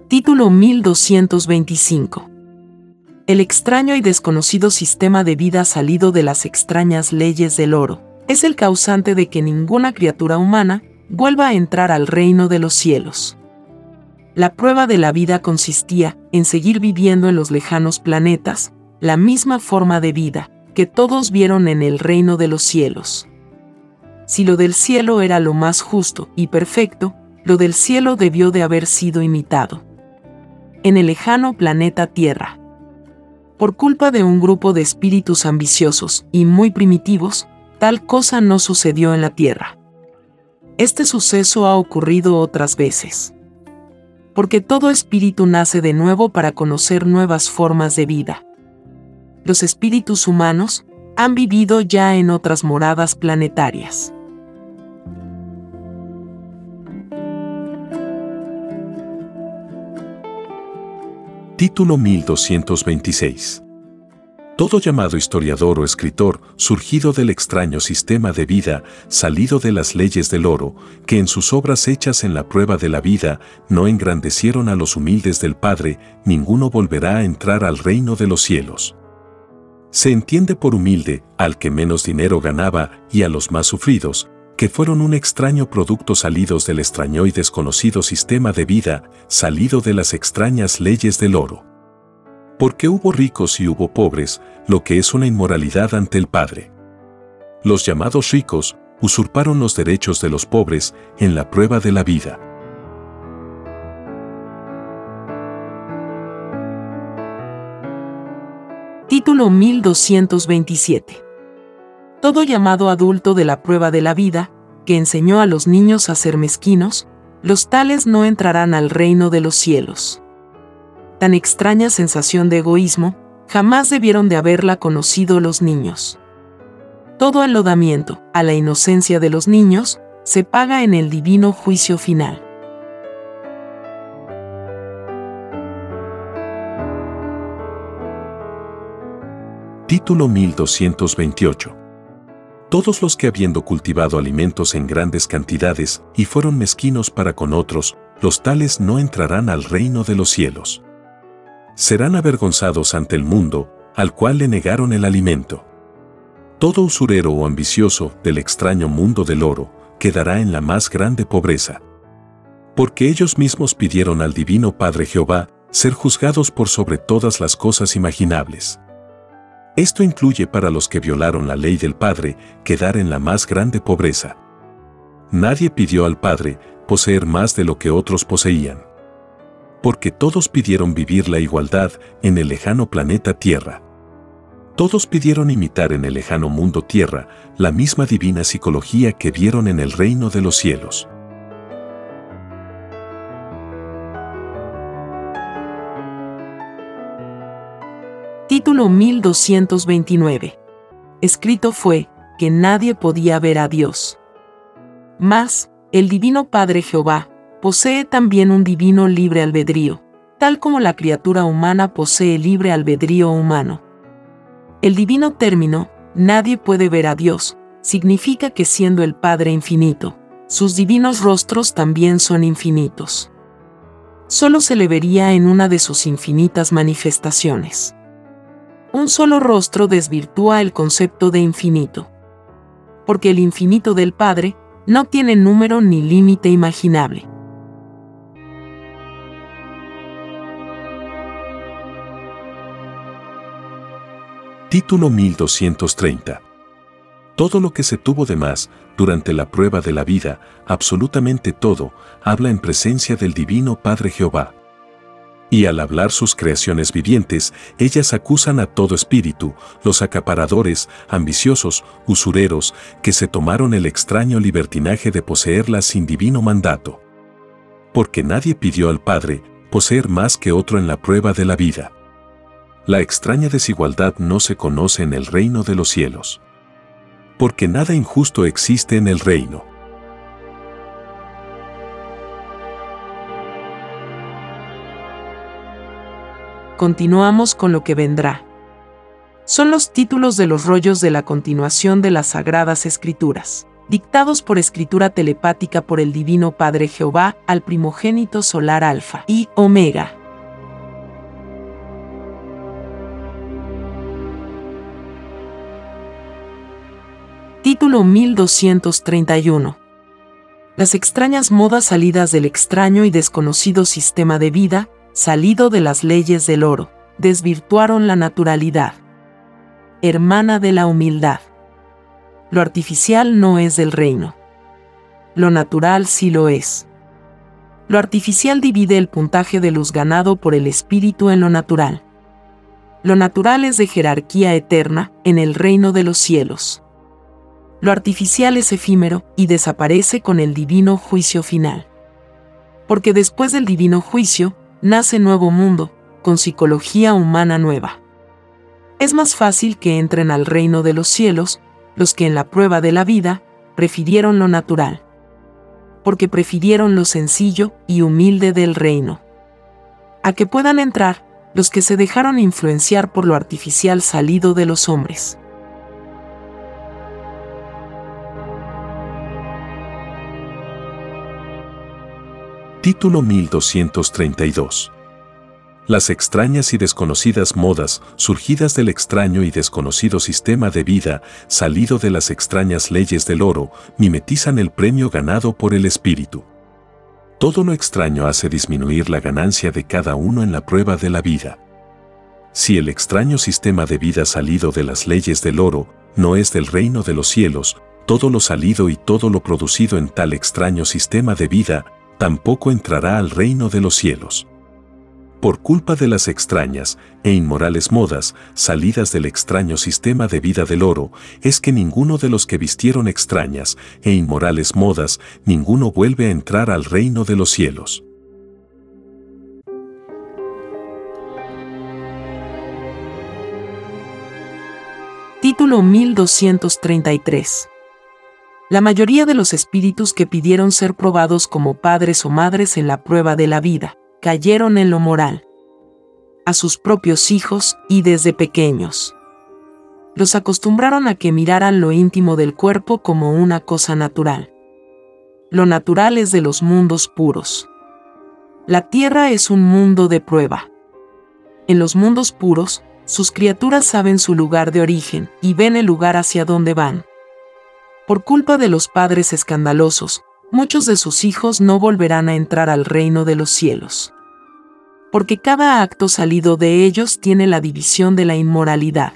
Título 1225. El extraño y desconocido sistema de vida salido de las extrañas leyes del oro es el causante de que ninguna criatura humana vuelva a entrar al reino de los cielos. La prueba de la vida consistía en seguir viviendo en los lejanos planetas, la misma forma de vida que todos vieron en el reino de los cielos. Si lo del cielo era lo más justo y perfecto, lo del cielo debió de haber sido imitado. En el lejano planeta Tierra. Por culpa de un grupo de espíritus ambiciosos y muy primitivos, tal cosa no sucedió en la Tierra. Este suceso ha ocurrido otras veces. Porque todo espíritu nace de nuevo para conocer nuevas formas de vida. Los espíritus humanos han vivido ya en otras moradas planetarias. Título 1226 todo llamado historiador o escritor surgido del extraño sistema de vida, salido de las leyes del oro, que en sus obras hechas en la prueba de la vida no engrandecieron a los humildes del Padre, ninguno volverá a entrar al reino de los cielos. Se entiende por humilde al que menos dinero ganaba y a los más sufridos, que fueron un extraño producto salidos del extraño y desconocido sistema de vida, salido de las extrañas leyes del oro. Porque hubo ricos y hubo pobres, lo que es una inmoralidad ante el Padre. Los llamados ricos usurparon los derechos de los pobres en la prueba de la vida. Título 1227. Todo llamado adulto de la prueba de la vida, que enseñó a los niños a ser mezquinos, los tales no entrarán al reino de los cielos tan extraña sensación de egoísmo, jamás debieron de haberla conocido los niños. Todo enlodamiento a la inocencia de los niños se paga en el divino juicio final. Título 1228 todos los que habiendo cultivado alimentos en grandes cantidades y fueron mezquinos para con otros, los tales no entrarán al reino de los cielos serán avergonzados ante el mundo, al cual le negaron el alimento. Todo usurero o ambicioso del extraño mundo del oro quedará en la más grande pobreza. Porque ellos mismos pidieron al Divino Padre Jehová ser juzgados por sobre todas las cosas imaginables. Esto incluye para los que violaron la ley del Padre quedar en la más grande pobreza. Nadie pidió al Padre poseer más de lo que otros poseían porque todos pidieron vivir la igualdad en el lejano planeta Tierra. Todos pidieron imitar en el lejano mundo Tierra la misma divina psicología que vieron en el reino de los cielos. Título 1229. Escrito fue que nadie podía ver a Dios. Mas, el Divino Padre Jehová, posee también un divino libre albedrío, tal como la criatura humana posee libre albedrío humano. El divino término, nadie puede ver a Dios, significa que siendo el Padre infinito, sus divinos rostros también son infinitos. Solo se le vería en una de sus infinitas manifestaciones. Un solo rostro desvirtúa el concepto de infinito. Porque el infinito del Padre no tiene número ni límite imaginable. Título 1230. Todo lo que se tuvo de más durante la prueba de la vida, absolutamente todo, habla en presencia del Divino Padre Jehová. Y al hablar sus creaciones vivientes, ellas acusan a todo espíritu, los acaparadores, ambiciosos, usureros, que se tomaron el extraño libertinaje de poseerlas sin divino mandato. Porque nadie pidió al Padre poseer más que otro en la prueba de la vida. La extraña desigualdad no se conoce en el reino de los cielos. porque nada injusto existe en el reino. Continuamos con lo que vendrá. Son los títulos de los rollos de la continuación de las Sagradas Escrituras, dictados por escritura telepática por el Divino Padre Jehová al primogénito solar Alfa y Omega. Título 1231. Las extrañas modas salidas del extraño y desconocido sistema de vida, salido de las leyes del oro, desvirtuaron la naturalidad. Hermana de la humildad. Lo artificial no es del reino. Lo natural sí lo es. Lo artificial divide el puntaje de luz ganado por el espíritu en lo natural. Lo natural es de jerarquía eterna en el reino de los cielos lo artificial es efímero y desaparece con el divino juicio final. Porque después del divino juicio, nace nuevo mundo, con psicología humana nueva. Es más fácil que entren al reino de los cielos los que en la prueba de la vida prefirieron lo natural, porque prefirieron lo sencillo y humilde del reino. A que puedan entrar los que se dejaron influenciar por lo artificial salido de los hombres. Título 1232. Las extrañas y desconocidas modas, surgidas del extraño y desconocido sistema de vida, salido de las extrañas leyes del oro, mimetizan el premio ganado por el espíritu. Todo lo extraño hace disminuir la ganancia de cada uno en la prueba de la vida. Si el extraño sistema de vida salido de las leyes del oro no es del reino de los cielos, todo lo salido y todo lo producido en tal extraño sistema de vida tampoco entrará al reino de los cielos. Por culpa de las extrañas e inmorales modas salidas del extraño sistema de vida del oro, es que ninguno de los que vistieron extrañas e inmorales modas, ninguno vuelve a entrar al reino de los cielos. Título 1233 la mayoría de los espíritus que pidieron ser probados como padres o madres en la prueba de la vida, cayeron en lo moral. A sus propios hijos y desde pequeños. Los acostumbraron a que miraran lo íntimo del cuerpo como una cosa natural. Lo natural es de los mundos puros. La tierra es un mundo de prueba. En los mundos puros, sus criaturas saben su lugar de origen y ven el lugar hacia donde van por culpa de los padres escandalosos, muchos de sus hijos no volverán a entrar al reino de los cielos. Porque cada acto salido de ellos tiene la división de la inmoralidad.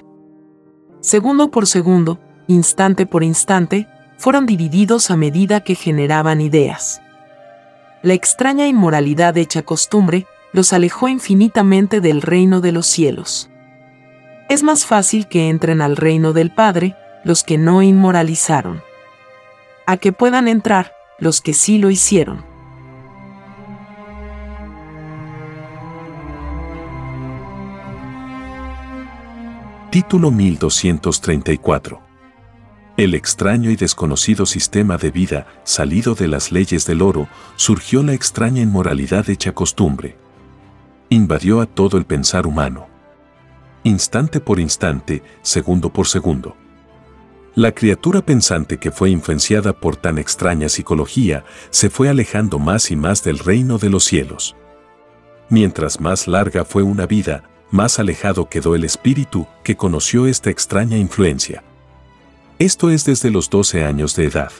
Segundo por segundo, instante por instante, fueron divididos a medida que generaban ideas. La extraña inmoralidad hecha costumbre los alejó infinitamente del reino de los cielos. Es más fácil que entren al reino del Padre los que no inmoralizaron. A que puedan entrar los que sí lo hicieron. Título 1234. El extraño y desconocido sistema de vida, salido de las leyes del oro, surgió la extraña inmoralidad hecha costumbre. Invadió a todo el pensar humano. Instante por instante, segundo por segundo. La criatura pensante que fue influenciada por tan extraña psicología se fue alejando más y más del reino de los cielos. Mientras más larga fue una vida, más alejado quedó el espíritu que conoció esta extraña influencia. Esto es desde los 12 años de edad.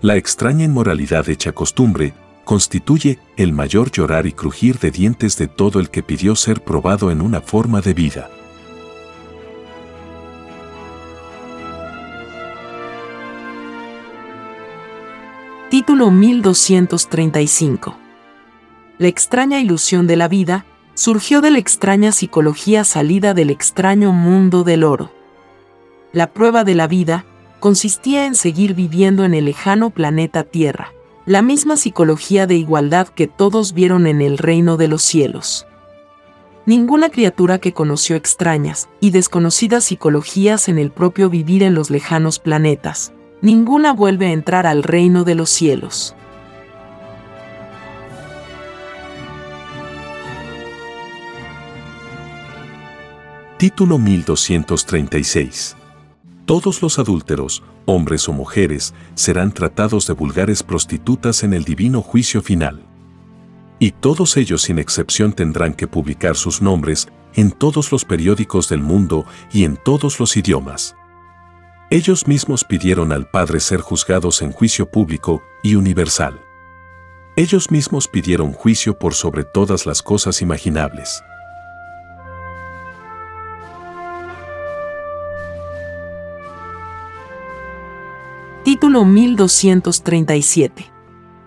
La extraña inmoralidad hecha costumbre constituye el mayor llorar y crujir de dientes de todo el que pidió ser probado en una forma de vida. Título 1235. La extraña ilusión de la vida surgió de la extraña psicología salida del extraño mundo del oro. La prueba de la vida consistía en seguir viviendo en el lejano planeta Tierra, la misma psicología de igualdad que todos vieron en el reino de los cielos. Ninguna criatura que conoció extrañas y desconocidas psicologías en el propio vivir en los lejanos planetas, ninguna vuelve a entrar al reino de los cielos. Título 1236. Todos los adúlteros, hombres o mujeres, serán tratados de vulgares prostitutas en el divino juicio final y todos ellos sin excepción tendrán que publicar sus nombres en todos los periódicos del mundo y en todos los idiomas. Ellos mismos pidieron al Padre ser juzgados en juicio público y universal. Ellos mismos pidieron juicio por sobre todas las cosas imaginables. Título 1237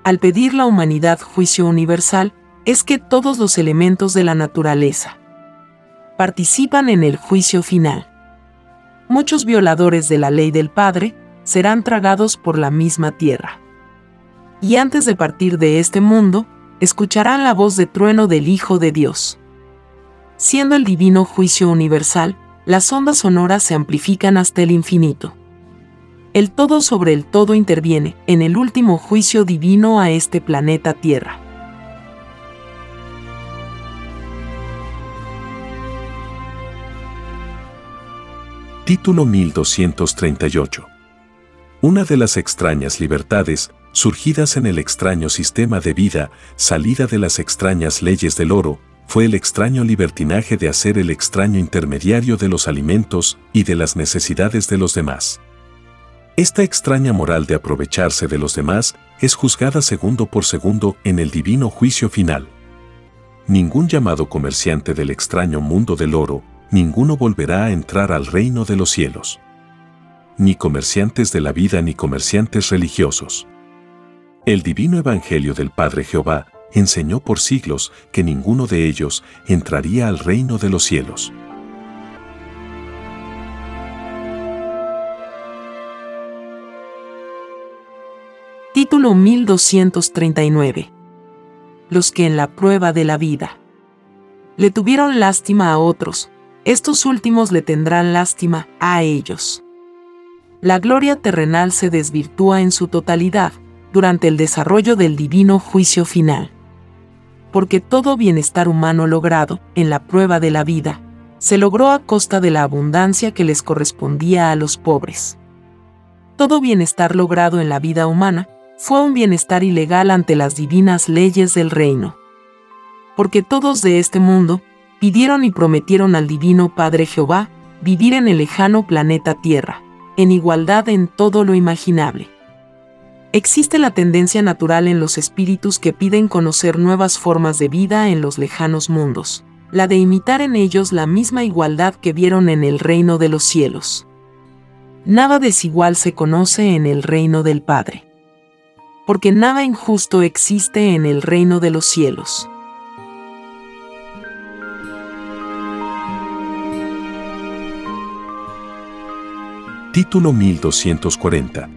al pedir la humanidad juicio universal, es que todos los elementos de la naturaleza participan en el juicio final. Muchos violadores de la ley del Padre serán tragados por la misma tierra. Y antes de partir de este mundo, escucharán la voz de trueno del Hijo de Dios. Siendo el divino juicio universal, las ondas sonoras se amplifican hasta el infinito el todo sobre el todo interviene en el último juicio divino a este planeta Tierra. Título 1238 Una de las extrañas libertades, surgidas en el extraño sistema de vida, salida de las extrañas leyes del oro, fue el extraño libertinaje de hacer el extraño intermediario de los alimentos y de las necesidades de los demás. Esta extraña moral de aprovecharse de los demás es juzgada segundo por segundo en el divino juicio final. Ningún llamado comerciante del extraño mundo del oro, ninguno volverá a entrar al reino de los cielos. Ni comerciantes de la vida ni comerciantes religiosos. El divino Evangelio del Padre Jehová enseñó por siglos que ninguno de ellos entraría al reino de los cielos. Título 1239. Los que en la prueba de la vida le tuvieron lástima a otros, estos últimos le tendrán lástima a ellos. La gloria terrenal se desvirtúa en su totalidad durante el desarrollo del divino juicio final. Porque todo bienestar humano logrado en la prueba de la vida se logró a costa de la abundancia que les correspondía a los pobres. Todo bienestar logrado en la vida humana fue un bienestar ilegal ante las divinas leyes del reino. Porque todos de este mundo pidieron y prometieron al divino Padre Jehová vivir en el lejano planeta Tierra, en igualdad en todo lo imaginable. Existe la tendencia natural en los espíritus que piden conocer nuevas formas de vida en los lejanos mundos, la de imitar en ellos la misma igualdad que vieron en el reino de los cielos. Nada desigual se conoce en el reino del Padre porque nada injusto existe en el reino de los cielos. Título 1240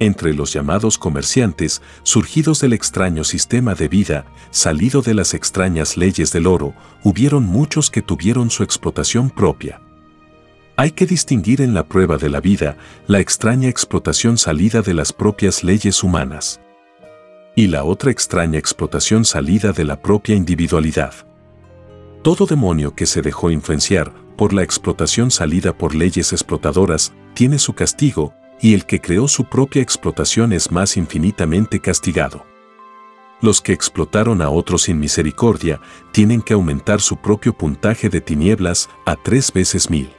entre los llamados comerciantes, surgidos del extraño sistema de vida, salido de las extrañas leyes del oro, hubieron muchos que tuvieron su explotación propia. Hay que distinguir en la prueba de la vida la extraña explotación salida de las propias leyes humanas y la otra extraña explotación salida de la propia individualidad. Todo demonio que se dejó influenciar por la explotación salida por leyes explotadoras tiene su castigo y el que creó su propia explotación es más infinitamente castigado. Los que explotaron a otros sin misericordia tienen que aumentar su propio puntaje de tinieblas a tres veces mil.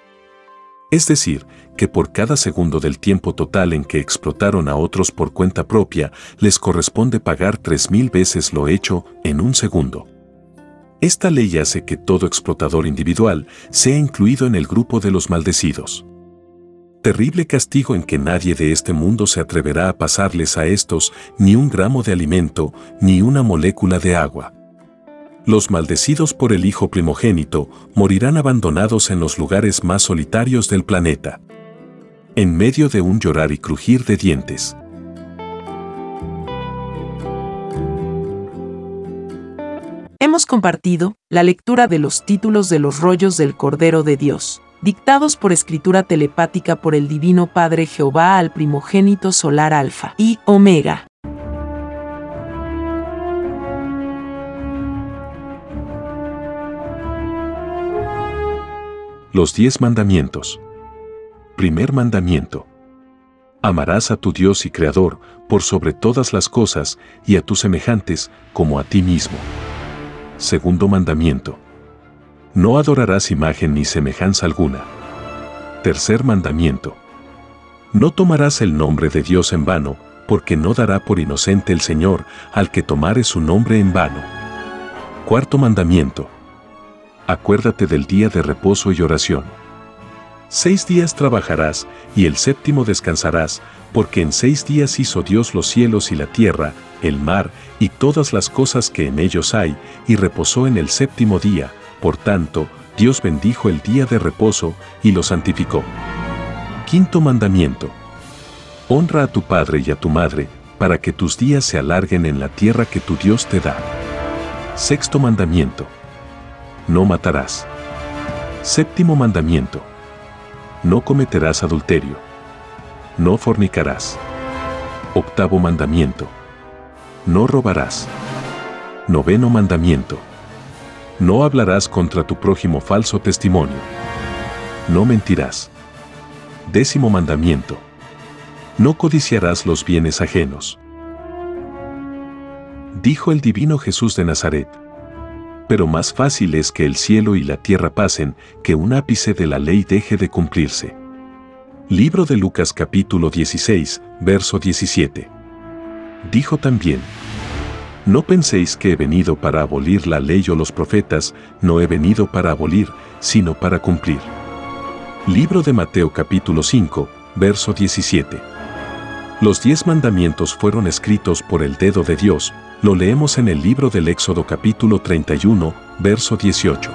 Es decir, que por cada segundo del tiempo total en que explotaron a otros por cuenta propia, les corresponde pagar tres mil veces lo hecho en un segundo. Esta ley hace que todo explotador individual sea incluido en el grupo de los maldecidos. Terrible castigo en que nadie de este mundo se atreverá a pasarles a estos ni un gramo de alimento, ni una molécula de agua. Los maldecidos por el Hijo primogénito morirán abandonados en los lugares más solitarios del planeta. En medio de un llorar y crujir de dientes. Hemos compartido la lectura de los títulos de los rollos del Cordero de Dios, dictados por escritura telepática por el Divino Padre Jehová al primogénito solar Alfa y Omega. Los diez mandamientos. Primer mandamiento. Amarás a tu Dios y Creador por sobre todas las cosas y a tus semejantes como a ti mismo. Segundo mandamiento. No adorarás imagen ni semejanza alguna. Tercer mandamiento. No tomarás el nombre de Dios en vano, porque no dará por inocente el Señor al que tomare su nombre en vano. Cuarto mandamiento acuérdate del día de reposo y oración. Seis días trabajarás y el séptimo descansarás, porque en seis días hizo Dios los cielos y la tierra, el mar y todas las cosas que en ellos hay, y reposó en el séptimo día. Por tanto, Dios bendijo el día de reposo y lo santificó. Quinto mandamiento. Honra a tu padre y a tu madre, para que tus días se alarguen en la tierra que tu Dios te da. Sexto mandamiento no matarás. Séptimo mandamiento. No cometerás adulterio. No fornicarás. Octavo mandamiento. No robarás. Noveno mandamiento. No hablarás contra tu prójimo falso testimonio. No mentirás. Décimo mandamiento. No codiciarás los bienes ajenos. Dijo el divino Jesús de Nazaret pero más fácil es que el cielo y la tierra pasen, que un ápice de la ley deje de cumplirse. Libro de Lucas capítulo 16, verso 17. Dijo también, No penséis que he venido para abolir la ley o los profetas, no he venido para abolir, sino para cumplir. Libro de Mateo capítulo 5, verso 17. Los diez mandamientos fueron escritos por el dedo de Dios, lo leemos en el libro del Éxodo capítulo 31, verso 18.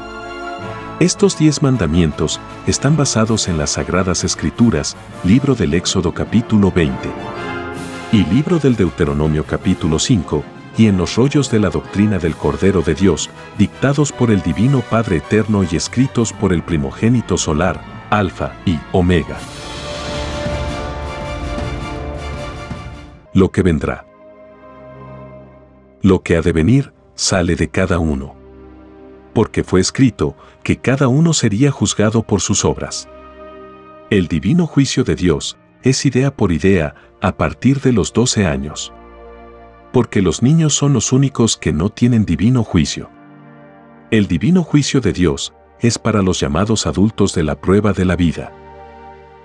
Estos diez mandamientos están basados en las Sagradas Escrituras, libro del Éxodo capítulo 20 y libro del Deuteronomio capítulo 5, y en los rollos de la doctrina del Cordero de Dios, dictados por el Divino Padre Eterno y escritos por el primogénito solar, Alfa y Omega. Lo que vendrá. Lo que ha de venir sale de cada uno. Porque fue escrito que cada uno sería juzgado por sus obras. El divino juicio de Dios es idea por idea a partir de los 12 años. Porque los niños son los únicos que no tienen divino juicio. El divino juicio de Dios es para los llamados adultos de la prueba de la vida.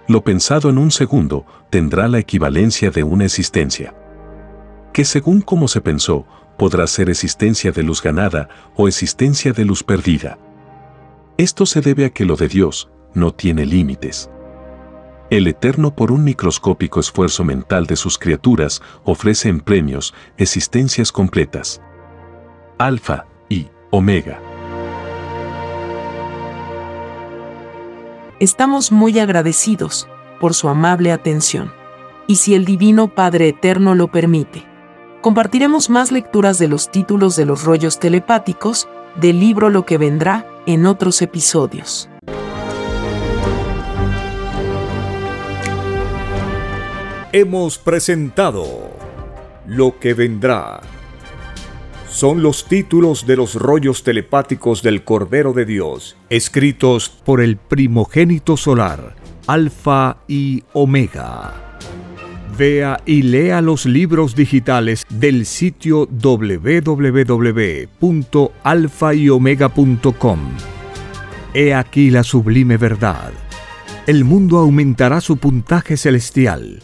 Lo pensado en un segundo tendrá la equivalencia de una existencia. Que según como se pensó, podrá ser existencia de luz ganada o existencia de luz perdida. Esto se debe a que lo de Dios no tiene límites. El Eterno por un microscópico esfuerzo mental de sus criaturas ofrece en premios existencias completas. Alfa y Omega. Estamos muy agradecidos por su amable atención. Y si el Divino Padre Eterno lo permite, compartiremos más lecturas de los títulos de los rollos telepáticos del libro Lo que vendrá en otros episodios. Hemos presentado Lo que vendrá. Son los títulos de los rollos telepáticos del Cordero de Dios, escritos por el primogénito solar, Alfa y Omega. Vea y lea los libros digitales del sitio www.alfayomega.com. He aquí la sublime verdad. El mundo aumentará su puntaje celestial,